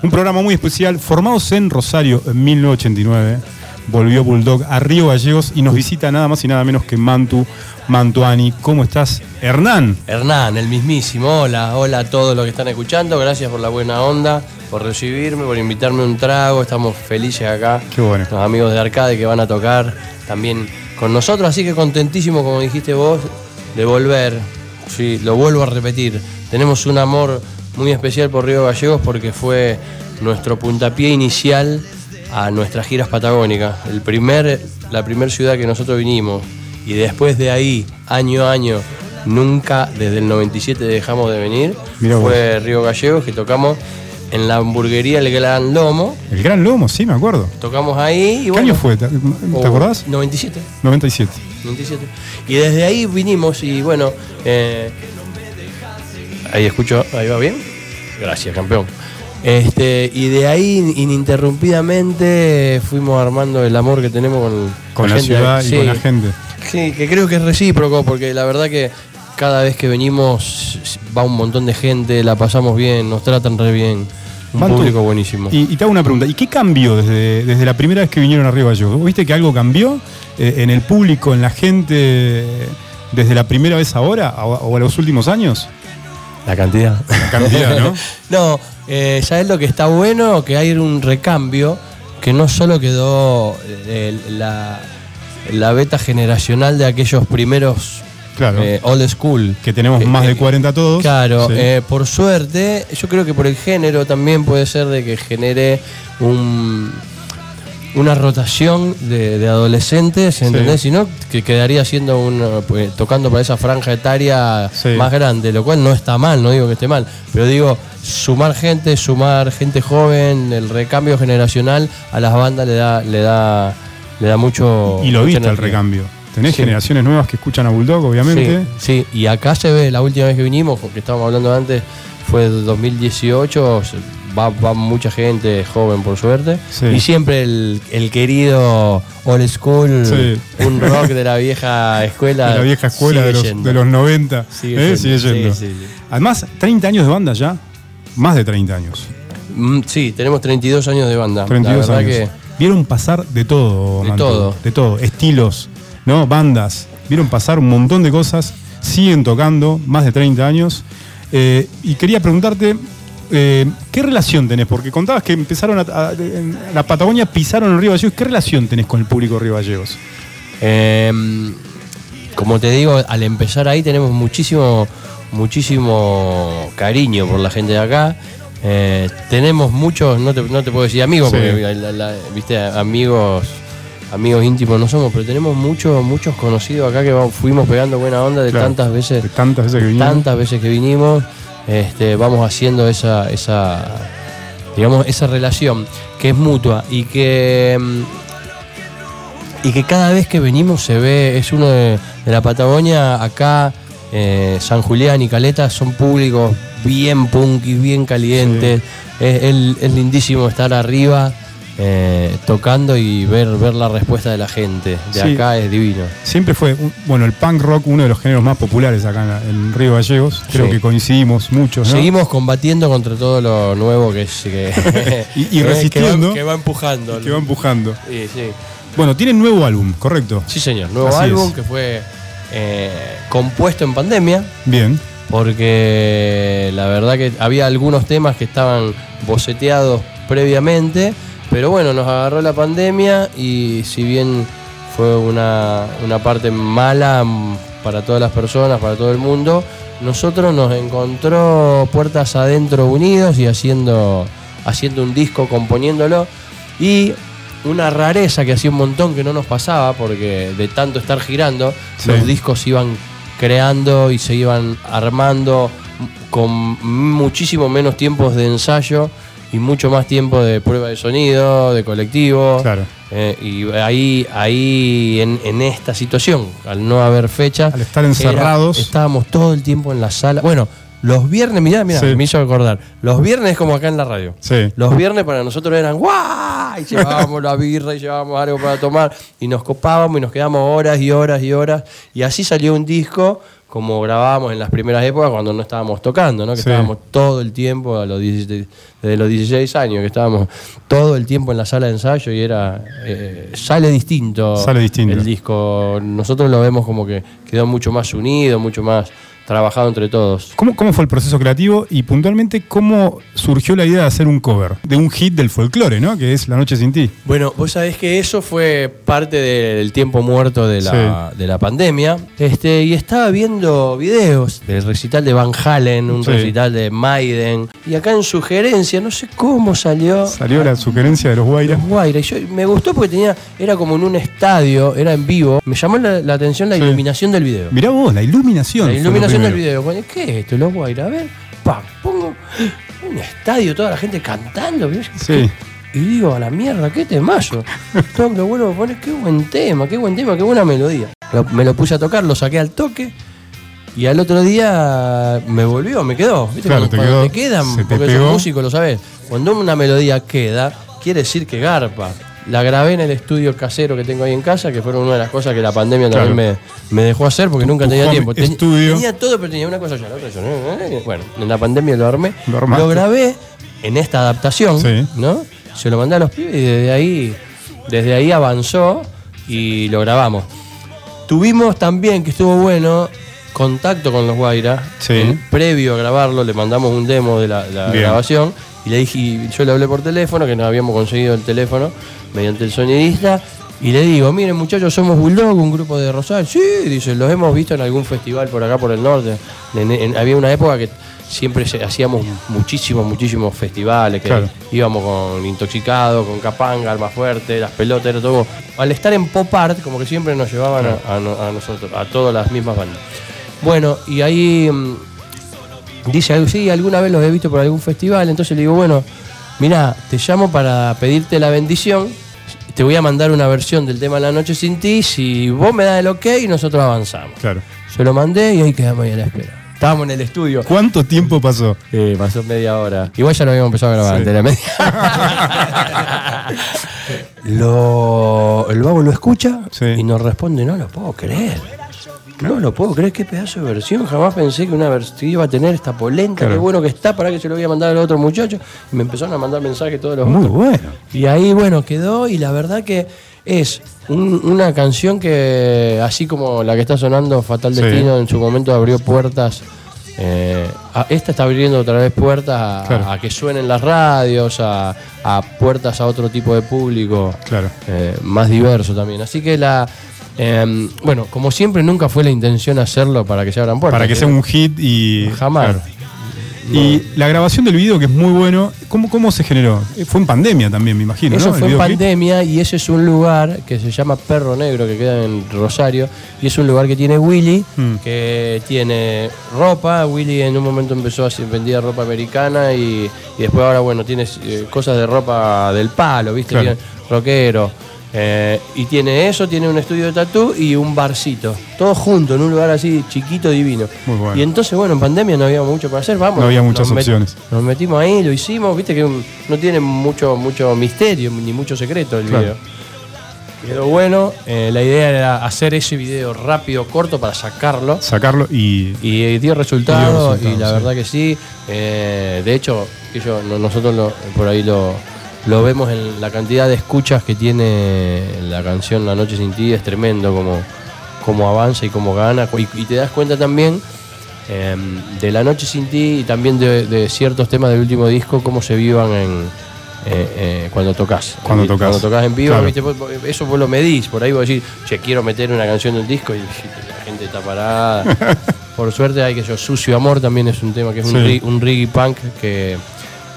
Un programa muy especial, formados en Rosario en 1989. Volvió Bulldog a Río Gallegos y nos visita nada más y nada menos que Mantu Mantuani. ¿Cómo estás, Hernán? Hernán, el mismísimo. Hola, hola a todos los que están escuchando. Gracias por la buena onda, por recibirme, por invitarme a un trago. Estamos felices acá. Qué bueno. Los amigos de Arcade que van a tocar también con nosotros. Así que contentísimo, como dijiste vos, de volver. Sí, lo vuelvo a repetir. Tenemos un amor muy especial por Río Gallegos porque fue nuestro puntapié inicial a nuestras giras patagónicas. El primer, la primera ciudad que nosotros vinimos y después de ahí, año a año, nunca desde el 97 dejamos de venir. Mirá fue vos. Río Gallegos que tocamos en la hamburguería El Gran Lomo. El Gran Lomo, sí, me acuerdo. Tocamos ahí y ¿Qué bueno, año fue? ¿Te, te oh, acordás? 97. 97. 97. Y desde ahí vinimos y bueno, eh, ahí escucho, ahí va bien. Gracias, campeón. Este, y de ahí ininterrumpidamente fuimos armando el amor que tenemos con, Con la gente. ciudad y Sí, con la gente. Sí, que creo que es recíproco porque la verdad que cada vez que venimos va un montón de gente, la pasamos bien, nos tratan re bien. Un Mantu, público buenísimo. Y, y te hago una pregunta, ¿y qué cambió desde, desde la primera vez que vinieron a Río Gallegos? ¿Vos ¿Viste que algo cambió eh, en el público, en la gente, desde la primera vez ahora o, o a los últimos años? La cantidad. La cantidad, ¿no? no, eh, ¿sabes lo que está bueno? Que hay un recambio que no solo quedó eh, la, la beta generacional de aquellos primeros Claro. eh, old school. que tenemos eh, más de eh, 40 todos. Claro, Sí. por suerte, yo creo que por el género también puede ser de que genere un, una rotación de, de adolescentes, ¿entendés? Si no, que quedaría siendo un, pues, tocando para esa franja etaria Sí. más grande, lo cual no está mal, no digo que esté mal, pero digo, sumar gente, sumar gente joven, el recambio generacional a las bandas le da, le da, le da mucho. y lo viste el energía. recambio. Tenés Sí. generaciones nuevas que escuchan a Bulldog, obviamente. Sí, sí, y acá se ve, la última vez que vinimos, que estábamos hablando antes, fue el 2018, se- va, va mucha gente joven por suerte, Sí. y siempre el, el querido old school, Sí. un rock de la vieja escuela. De la vieja escuela de los, de los 90. Sigue ¿eh? yendo, Sigue yendo. sí. Además, 30 años de banda ya. Más de 30 años. Mm, sí, tenemos 32 años de banda. 32 la verdad años. que Vieron pasar de todo, De todo. De todo. Estilos, ¿no? Bandas. Vieron pasar un montón de cosas. Siguen tocando, más de 30 años. Eh, y quería preguntarte, eh, ¿qué relación tenés? Porque contabas que empezaron a, a- en la Patagonia, pisaron en Río Gallegos. ¿Qué relación tenés con el público de Río Gallegos? Eh, como te digo, al empezar ahí tenemos muchísimo, muchísimo cariño por la gente de acá. Eh, tenemos muchos, no te, no te puedo decir amigos, Sí. porque la- la- viste, amigos, amigos íntimos no somos, pero tenemos muchos, muchos conocidos acá que vamos- fuimos pegando buena onda de Claro, tantas veces, de tantas veces que vinieron. tantas veces que vinimos, este, vamos haciendo esa, esa, digamos, esa relación que es mutua y que mm, y que cada vez que venimos se ve, es uno de, de la Patagonia, acá eh, San Julián y Caleta son públicos bien punky, bien calientes, es, es- es lindísimo estar arriba eh, tocando y ver, ver la respuesta de la gente, de Sí. acá es divino. Siempre fue, bueno, el punk rock uno de los géneros más populares acá en, Río Gallegos. Creo Sí. que coincidimos muchos, ¿no? Seguimos combatiendo contra todo lo nuevo que es que, Y- y que va- resistiendo. que va, empujando. Que va empujando. Sí, sí. Bueno, tienen nuevo álbum, correcto. Sí, señor. Nuevo Así álbum es. que fue eh, compuesto en pandemia. Bien. porque la verdad que había algunos temas que estaban boceteados previamente, pero bueno, nos agarró la pandemia y si bien fue una, una parte mala para todas las personas, para todo el mundo, nosotros nos encontró puertas adentro unidos y haciendo, haciendo un disco, componiéndolo y una rareza que hacía un montón que no nos pasaba porque de tanto estar girando, Sí. los discos iban creando y se iban armando con muchísimo menos tiempos de ensayo y mucho más tiempo de prueba de sonido, de colectivo. Claro. Eh, y ahí, ahí en, en esta situación, al no haber fecha, Al estar encerrados. era- estábamos todo el tiempo en la sala. Bueno, los viernes, mirá, mirá, Sí. me hizo acordar. Los viernes es como acá en la radio. Sí. Los viernes para nosotros eran ¡guau! Y llevábamos la birra y llevábamos algo para tomar y nos copábamos y nos quedamos horas y horas y horas. Y así salió un disco como grabábamos en las primeras épocas cuando no estábamos tocando, ¿no? Que Sí. estábamos todo el tiempo, a los 16 desde los 16 años, que estábamos todo el tiempo en la sala de ensayo y era. eh, sale distinto. Sale distinto. El disco. Nosotros lo vemos como que quedó mucho más unido, mucho más trabajado entre todos. ¿Cómo, ¿Cómo fue el proceso creativo y puntualmente cómo surgió la idea de hacer un cover de un hit del folclore, ¿no? Que es La Noche Sin Ti. Bueno, vos sabés que eso fue parte del tiempo muerto de la, de la pandemia. Este, y estaba viendo videos del recital de Van Halen, un Sí. recital de Maiden. Y acá en sugerencia, no sé cómo salió. Salió la sugerencia de los Guairas. Los Guaira. Y yo, me gustó porque tenía, era como en un estadio, era en vivo. Me llamó la, la atención la Sí. iluminación del video. Mirá vos, la iluminación. La iluminación primero. video. ¿Qué es esto? Los Guaira. A ver, pa, pongo un estadio, toda la gente cantando. Sí. Y digo, a la mierda, qué temazo. Todo lo vuelvo a poner, qué buen tema, qué buen tema, qué buena melodía. Lo- me lo puse a tocar, lo saqué al toque. Y al otro día me volvió, me quedó. ¿Viste? Claro, cuando, te cuando quedó, te quedan, te porque pegó. sos músico, lo sabes. Cuando una melodía queda, quiere decir que garpa. La grabé en el estudio casero que tengo ahí en casa, que fueron una de las cosas que la pandemia también me, me dejó hacer porque nunca tu tenía tiempo. Ten-. Tenía todo, pero tenía una cosa ya, la otra ya. ¿no? Bueno, en la pandemia lo armé. Lo grabé en esta adaptación, Sí. ¿no? Se lo mandé a los pibes y desde ahí, desde ahí avanzó y lo grabamos. Tuvimos también, que estuvo bueno, contacto con los Guaira. Sí. Eh, previo a grabarlo, le mandamos un demo de la, grabación y le dije, y yo le hablé por teléfono, que nos habíamos conseguido el teléfono mediante el sonidista. Y le digo, miren muchachos, somos Bulldog, un grupo de Rosario. Sí, dice, los hemos visto en algún festival por acá por el norte. En- en- había una época que siempre hacíamos muchísimos, muchísimos festivales, que Claro. íbamos con Intoxicado, con Capanga, Alma Fuerte, Las Pelotas, era todo. Al estar en Pop Art, como que siempre nos llevaban a- a, no- a nosotros, a todas las mismas bandas. Bueno, y ahí mm, dice, sí, alguna vez los he visto por algún festival, entonces le digo, bueno, mira, te llamo para pedirte la bendición, te voy a mandar una versión del tema La Noche Sin Ti, si vos me das el ok, nosotros avanzamos. Claro. Se lo mandé y ahí quedamos ahí a la espera. Estábamos en el estudio. ¿Cuánto tiempo pasó? Eh, pasó media hora. Igual ya lo habíamos empezado a grabar Sí. antes de la media. lo, el vago lo escucha Sí. y nos responde, no lo puedo creer. No lo puedo creer, qué pedazo de versión. Jamás pensé que una versión iba a tener esta polenta. Claro. Qué bueno que está, para que se lo voy a mandar al otro muchacho. Y me empezaron a mandar mensajes todos los Muy otros. bueno. Y ahí, bueno, quedó y la verdad que es un- una canción que, así como la que está sonando, Fatal Sí. Destino, en su momento abrió puertas. eh, a- esta está abriendo otra vez puertas a, Claro. a que suenen las radios, a, a puertas a otro tipo de público Claro. eh, más diverso también. Así que la. Eh, bueno, como siempre, nunca fue la intención hacerlo para que se abran puertas. Para que sea un hit y. Jamás. Claro. Y la grabación del video, que es muy bueno, ¿cómo, cómo se generó? Eh, Fue en pandemia también, me imagino. Eso fue en pandemia y ese es un lugar que se llama Perro Negro, que queda en Rosario, y es un lugar que tiene Willy, Mm. que tiene ropa. Willy en un momento empezó a vendía ropa americana y, y después ahora, bueno, tiene eh, cosas de ropa del palo, ¿viste? Claro. Rockero. Eh, y tiene eso, tiene un estudio de tatú y un barcito. Todo junto, en un lugar así chiquito, divino. Muy bueno. Y entonces, bueno, en pandemia no había mucho para hacer, vamos. No había muchas nos met- opciones. nos metimos ahí, lo hicimos, viste que un- no tiene mucho, mucho misterio ni mucho secreto el Claro. video. Quedó bueno, eh, la idea era hacer ese video rápido, corto para sacarlo. Sacarlo y. Y eh, dio resultado, resultado, y la sí. verdad que sí. Eh, de hecho, que yo, nosotros lo- por ahí lo, lo vemos en la cantidad de escuchas que tiene la canción La Noche Sin Ti, es tremendo como, como avanza y como gana. Y, y te das cuenta también eh, de La Noche Sin Ti y también de, de ciertos temas del último disco, cómo se vivan en... eh, eh, cuando tocas. Cuando tocas. Cuando tocas en vivo, eso vos lo medís. Por ahí vos decís, che, quiero meter una canción en un disco y la gente está parada. Por suerte hay que yo, Sucio Amor también es un tema que es un, Sí. ri- un reggae punk que,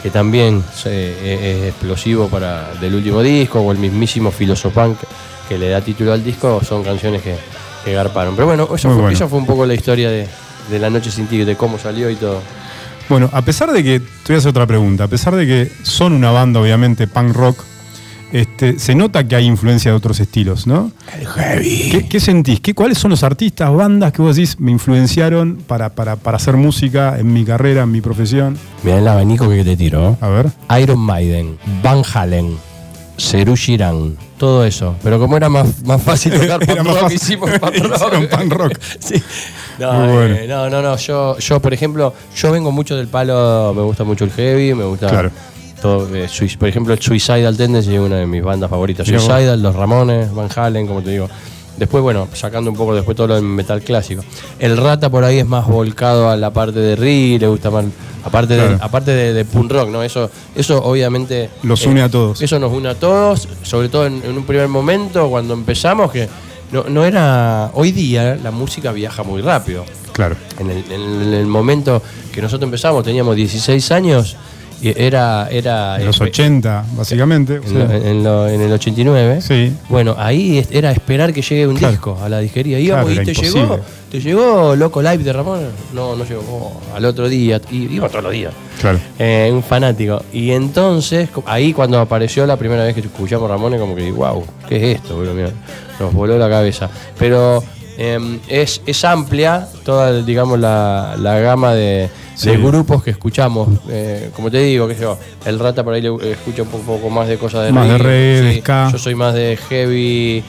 que también se- es, explosivo para del último disco, o el mismísimo Filosopunk que le da título al disco, son canciones que, que garparon. Pero bueno, eso Muy fue, bueno. esa fue un poco la historia de, de La Noche Sin Ti, de cómo salió y todo. Bueno, a pesar de que. Te voy a hacer otra pregunta. A pesar de que son una banda, obviamente, punk rock, este, se nota que hay influencia de otros estilos, ¿no? ¿Qué, qué sentís? ¿Qué, ¿Cuáles son los artistas, bandas que vos decís me influenciaron para, para, para hacer música en mi carrera, en mi profesión? Mirá el abanico que te tiro. A ver. Iron Maiden, Van Halen, Seru Girán, todo eso. Pero como era más, más fácil tocar más rock, fácil. hicimos punk rock. Punk rock. Sí. No, Muy bueno. eh, no, no, no, Yo, yo, por ejemplo, yo vengo mucho del palo, me gusta mucho el heavy, me gusta Claro. Todo. eh, por ejemplo, el Suicidal Tendency es una de mis bandas favoritas. Mirá vos. Suicidal, Los Ramones, Van Halen, como te digo. Después, bueno, sacando un poco después todo lo del metal clásico. El Rata por ahí es más volcado a la parte de Ri, le gusta más. Aparte, de, Claro. aparte de, de punk rock, ¿no? Eso, eso obviamente. Los eh, une a todos. Eso nos une a todos, sobre todo en, en un primer momento, cuando empezamos, que no, no era. Hoy día la música viaja muy rápido. Claro. En el, en el momento que nosotros empezamos, teníamos 16 años, era. era En los eh, 80, básicamente. o en, lo- en lo- en el 89. Sí. Bueno, ahí era esperar que llegue un Claro. disco a la disquería. Íbamos Claro, y te imposible. llegó, te llegó Loco Live de Ramón. No, no llegó. Oh, al otro día. Y, iba todos los días. Claro. Eh, un fanático. Y entonces, ahí cuando apareció la primera vez que escuchamos Ramones, como que, wow, ¿qué es esto? Mira, nos voló la cabeza. Pero eh, es, es amplia toda, digamos, la, la gama de, Sí. de grupos que escuchamos. Eh, como te digo, que yo, el Rata por ahí le escucha un poco, más de cosas de Más de reggae, ska. Yo soy más de heavy.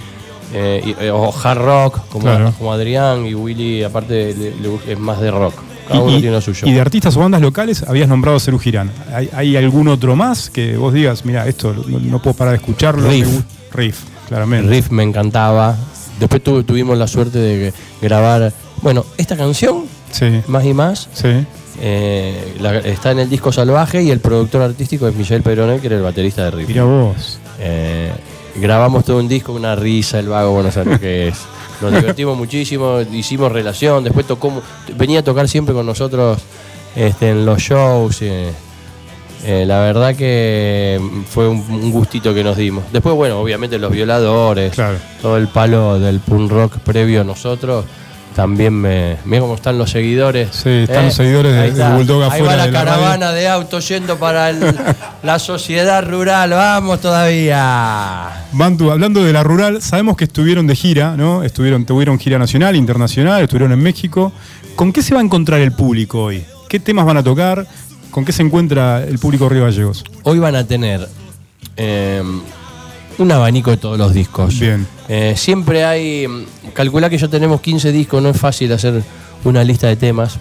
eh, y- eh, o hard rock, como, Claro. como Adrián y Willy, aparte le- le- es más de rock. Cada Y- uno tiene lo suyo. y de artistas o bandas locales habías nombrado a Cerú Girán. ¿Hay, hay algún otro más que vos digas, mira, esto no, no puedo parar de escucharlo? Riff. Riff, claramente. riff me encantaba. Después tu- tuvimos la suerte de grabar. Bueno, esta canción, Sí, más y más, sí. eh, la- está en el disco Salvaje y el productor artístico es Michel Peronel, que era el baterista de riff. Mira vos. Eh, grabamos todo un disco, una risa, el vago, bueno, sabes lo que es. Nos divertimos muchísimo, hicimos relación, después tocó, venía a tocar siempre con nosotros este, en los shows. eh, eh, la verdad que fue un, un gustito que nos dimos. Después, bueno, obviamente los violadores, Claro. todo el palo del punk rock previo a nosotros. También me. Mira cómo están los seguidores. Sí, están los seguidores de- Ahí de. Bulldog Ahí afuera va la de la radio. caravana de autos yendo para el- la sociedad rural. Vamos todavía. Bantu, hablando de la rural, sabemos que estuvieron de gira, ¿no? Estuvieron, tuvieron gira nacional, internacional, estuvieron en México. ¿Con qué se va a encontrar el público hoy? ¿Qué temas van a tocar? ¿Con qué se encuentra el público Río Gallegos? Hoy van a tener eh, un abanico de todos los discos. Bien. Eh, siempre hay. Calcula que ya tenemos 15 discos, no es fácil hacer una lista de temas.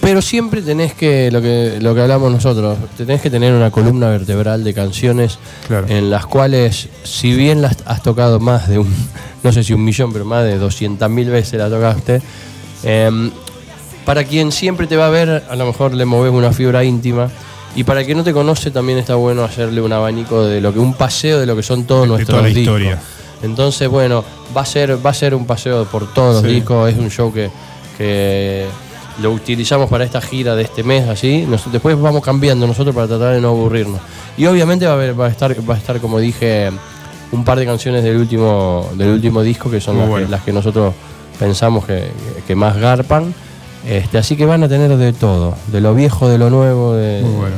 Pero siempre tenés que, lo que, lo que hablamos nosotros, tenés que tener una columna vertebral de canciones Claro. en las cuales, si bien las has tocado más de un, no sé si un millón, pero más de 200 mil veces la tocaste, em, para quien siempre te va a ver, a lo mejor le moves una fibra íntima. Y para el que no te conoce, también está bueno hacerle un abanico de lo que, un paseo de lo que son todos De nuestros toda la discos. historia. Entonces, bueno, va a ser, va a ser un paseo por todos Sí. los discos, es un show que, que lo utilizamos para esta gira de este mes, así. Nos- después vamos cambiando nosotros para tratar de no aburrirnos. Y obviamente va a, haber, va a estar, va a estar, como dije, un par de canciones del último, del último disco que son las, bueno. que, las que nosotros pensamos que, que más garpan. Este, así que van a tener de todo, de lo viejo, de lo nuevo, de Muy bueno.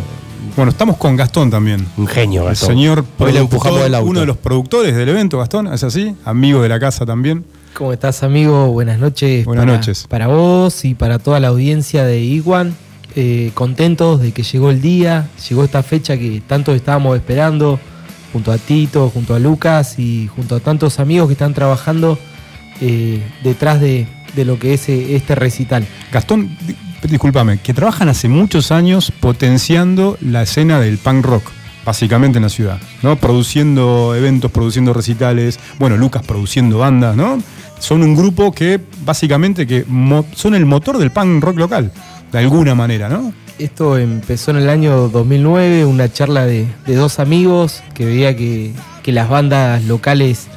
Bueno, estamos con Gastón también. un genio. El Gastón. señor Hoy le empujamos productor, del auto. uno de los productores del evento, Gastón, ¿es así? Amigo de la casa también. ¿Cómo estás, amigo? Buenas noches. Buenas para, noches. Para vos y para toda la audiencia de Iguan. Eh, contentos de que llegó el día, llegó esta fecha que tanto estábamos esperando, junto a Tito, junto a Lucas y junto a tantos amigos que están trabajando eh, detrás de, de lo que es eh, este recital. Gastón, di- discúlpame, que trabajan hace muchos años potenciando la escena del punk rock, básicamente en la ciudad, ¿no? Produciendo eventos, produciendo recitales, bueno, Lucas produciendo bandas, ¿no? Son un grupo que básicamente que son el motor del punk rock local, de alguna manera, ¿no? Esto empezó en el año 2009, una charla de, de dos amigos que veía que, que las bandas locales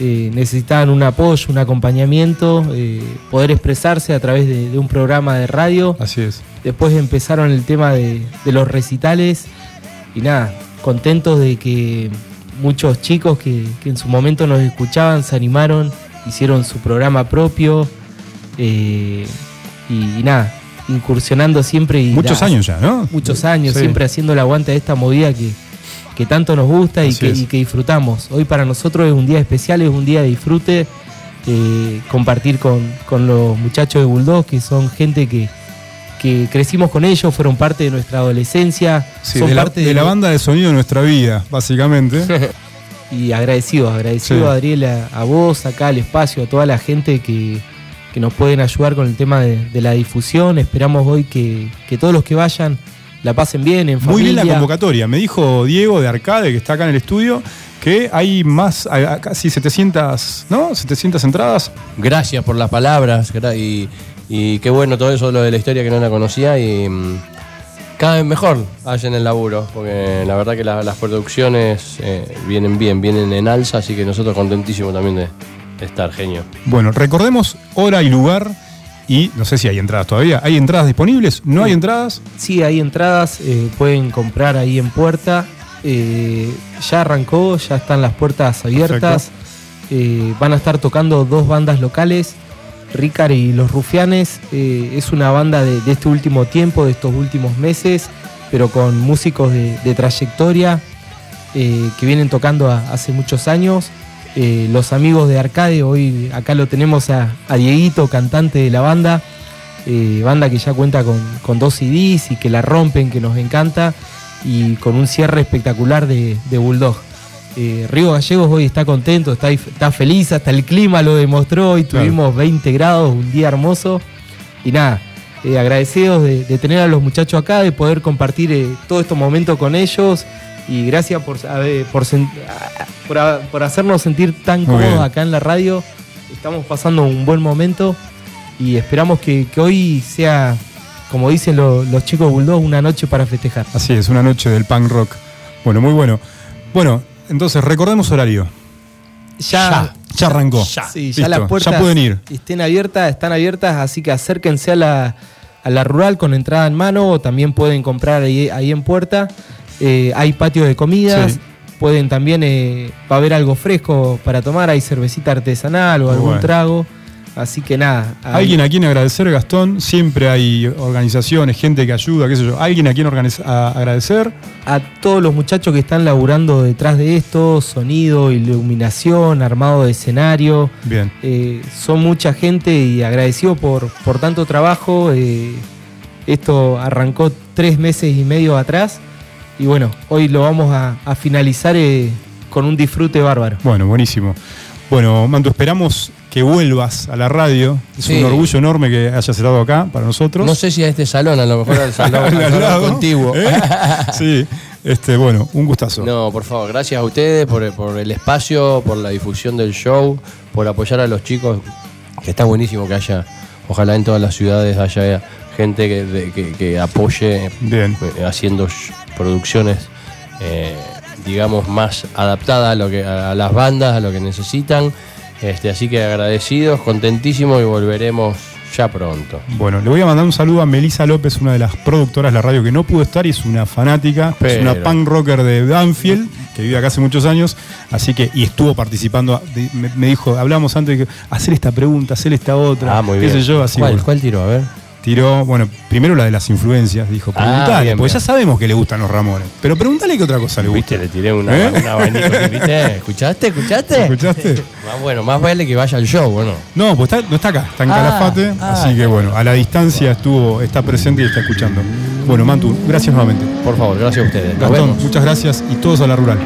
eh, necesitaban un apoyo, un acompañamiento, eh, poder expresarse a través de, de un programa de radio. Así es. Después empezaron el tema de, de los recitales y nada, contentos de que muchos chicos que, que en su momento nos escuchaban se animaron, hicieron su programa propio eh, y, y nada, incursionando siempre. Y Muchos años ya, ¿no? Muchos años, Sí. siempre haciendo el aguante de esta movida que, que tanto nos gusta y que, es. y que disfrutamos. Hoy para nosotros es un día especial, es un día de disfrute, eh, compartir con, con los muchachos de Bulldog, que son gente que, que crecimos con ellos, fueron parte de nuestra adolescencia, Sí, son de, la, parte de la banda de sonido de nuestra vida, básicamente. y agradecido, agradecido Sí. Adriel a, a vos, acá al espacio, a toda la gente que, que nos pueden ayudar con el tema de, de la difusión. Esperamos hoy que, que todos los que vayan la pasen bien, en Muy familia. bien la convocatoria. Me dijo Diego de Arcade, que está acá en el estudio, que hay más, casi 700, ¿no? 700 entradas. Gracias por las palabras y, y qué bueno todo eso, lo de la historia que no la conocía y mm, cada vez mejor hacen el laburo, porque la verdad que la- las producciones eh, vienen bien, vienen en alza, así que nosotros contentísimos también de, de estar, genio. Bueno, recordemos hora y lugar y no sé si hay entradas todavía. ¿Hay entradas disponibles? ¿No hay entradas? Sí, hay entradas, eh, pueden comprar ahí en puerta. Eh, ya arrancó, ya están las puertas abiertas. Eh, van a estar tocando dos bandas locales, Ricard y Los Rufianes. Es una banda de, de este último tiempo, de estos últimos meses, pero con músicos de, de trayectoria que vienen tocando a- hace muchos años. Eh, los amigos de Arcade, hoy acá lo tenemos a, a Dieguito, cantante de la banda. Eh, banda que ya cuenta con, con dos CDs y que la rompen, que nos encanta, y con un cierre espectacular de, de Bulldog. Eh, Río Gallegos hoy está contento, está, está feliz, hasta el clima lo demostró, hoy Claro. tuvimos 20 grados, un día hermoso. Y nada, eh, agradecidos de, de tener a los muchachos acá, de poder compartir eh, todos estos momentos con ellos. Y gracias por, por, por, por hacernos sentir tan Muy cómodos bien. acá en la radio. Estamos pasando un buen momento y esperamos que, que hoy sea, como dicen lo- los chicos Bulldog, una noche para festejar. Así es, una noche del punk rock. Bueno, muy bueno. Bueno, entonces recordemos horario. Ya, Ya arrancó. sí, ya Listo, las puertas ya pueden ir. estén abiertas, están abiertas, así que acérquense a la, a la rural con entrada en mano o también pueden comprar ahí, ahí en puerta. Eh, hay patio de comidas, Sí. pueden también, eh, va a haber algo fresco para tomar, hay cervecita artesanal o Muy algún bueno. trago. Así que nada. Alguien a quien agradecer, Gastón. Siempre hay organizaciones, gente que ayuda, qué sé yo. Alguien a quien a- agradecer. a todos los muchachos que están laburando detrás de esto, sonido, iluminación, armado de escenario. Bien. Eh, son mucha gente y agradecido por, por tanto trabajo. eh, esto arrancó tres meses y medio atrás y bueno, hoy lo vamos a, a finalizar eh, con un disfrute bárbaro. Bueno, buenísimo. Bueno, Manto, esperamos que vuelvas a la radio. Es Sí. un orgullo enorme que hayas estado acá para nosotros. No sé si a este salón, a lo mejor al salón, al Al salón lado, contiguo. ¿eh? Sí, este, bueno, un gustazo. No, por favor, gracias a ustedes por, por el espacio, por la difusión del show, por apoyar a los chicos, que está buenísimo que haya, ojalá en todas las ciudades haya gente que, que- que apoye Bien. eh, haciendo producciones, eh, digamos, más adaptadas a, lo que, a las bandas, a lo que necesitan. Este, así que agradecidos, contentísimos y volveremos ya pronto. Bueno, le voy a mandar un saludo a Melisa López, una de las productoras de la radio que no pudo estar y es una fanática, es una punk rocker de Danfield, que vive acá hace muchos años, así que, y estuvo participando, me, me dijo, hablamos antes de que hacer esta pregunta, hacer esta otra, Ah, muy qué bien. sé yo, así ¿Cuál, bueno. ¿Cuál tiró? A ver. Tiró, bueno, primero la de las influencias, dijo, Ah, preguntale, bien, porque ya sabemos que le gustan los Ramones, pero preguntale qué otra cosa le gusta. Viste, le tiré una, ¿Eh? un abanico, ¿viste? ¿Escuchaste? ¿Escuchaste? ¿Escuchaste? Más bueno, más vale que vaya al show, bueno. No, pues está- no está acá, está en Ah, Calafate, ah, así que bueno, a la distancia estuvo, está presente y está escuchando. Bueno, Mantu, gracias nuevamente. Por favor, gracias a ustedes. Nos Gastón, vemos. muchas gracias y todos a la rural.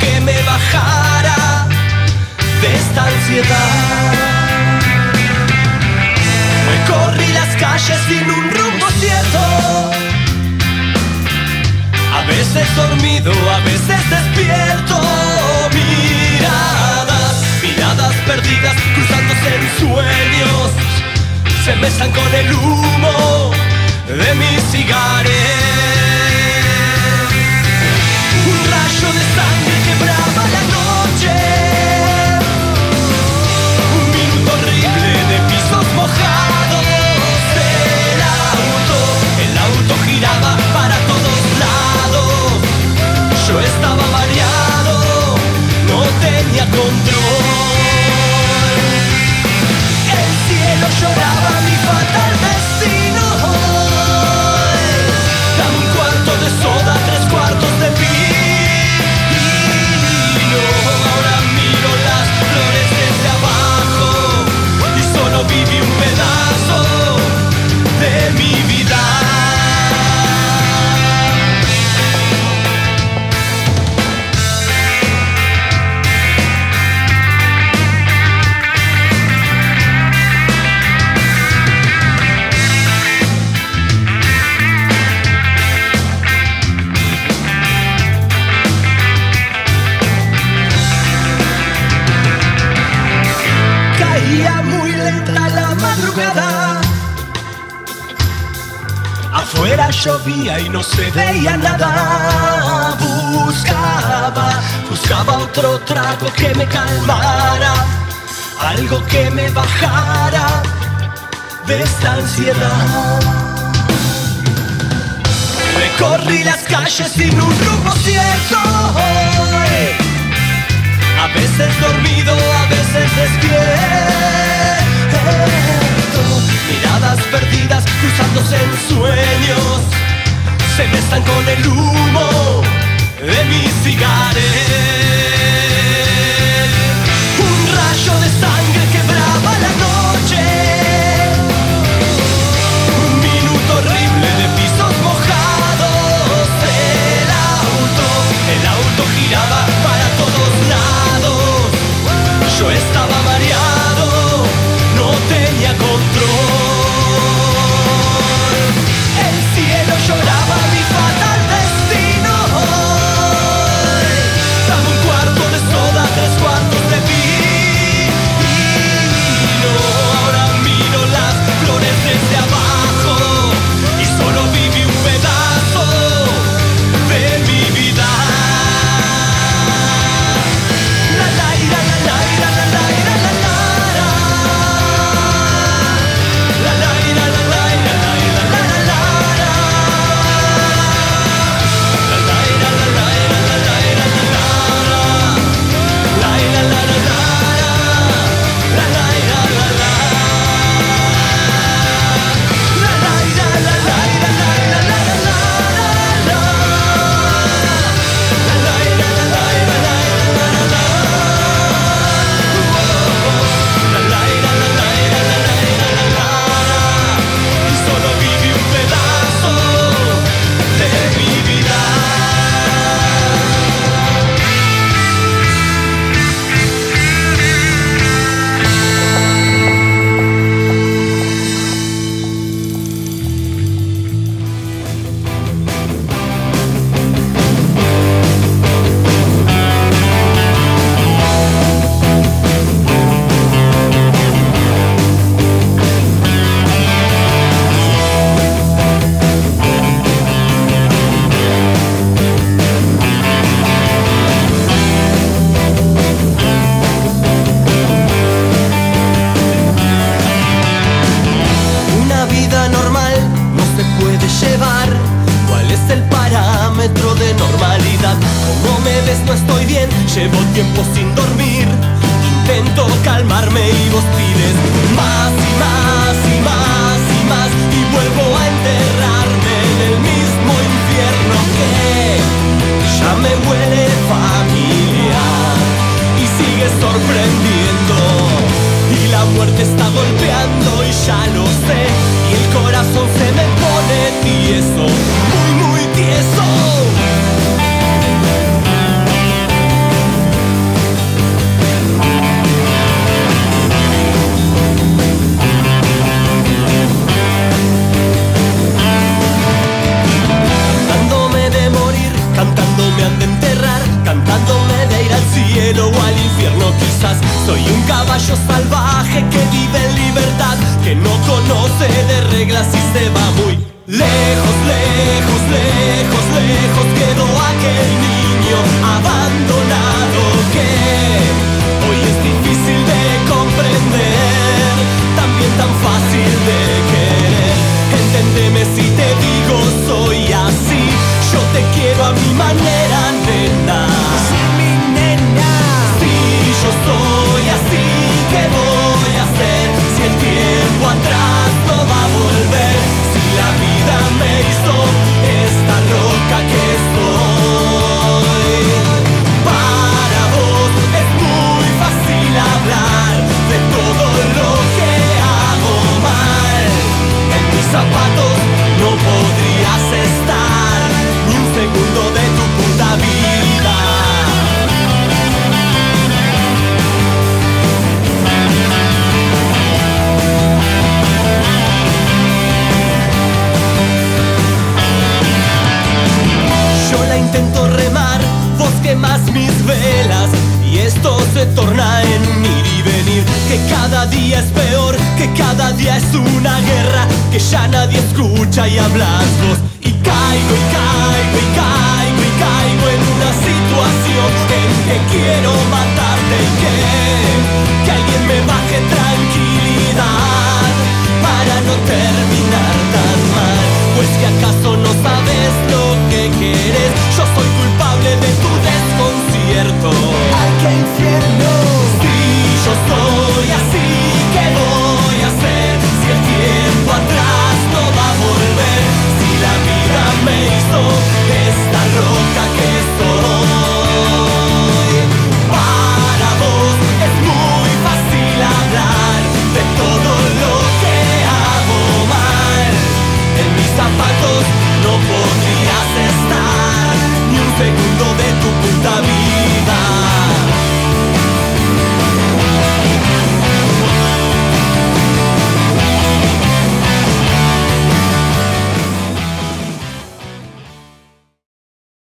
que me bajara de esta ansiedad. Recorrí las calles sin un rumbo cierto, a veces dormido, a veces despierto. Miradas, miradas perdidas, cruzándose en sueños, se besan con el humo de mis cigares. Un rayo de sangre. contigo. y no se veía nada. Buscaba, buscaba otro trago que me calmara, algo que me bajara de esta ansiedad. Recorrí las calles sin un rumbo cierto. A veces dormido, a veces despierto. Miradas perdidas cruzándose en sueños se besan con el humo de mi cigarret. Un rayo de sangre quebraba la que acaso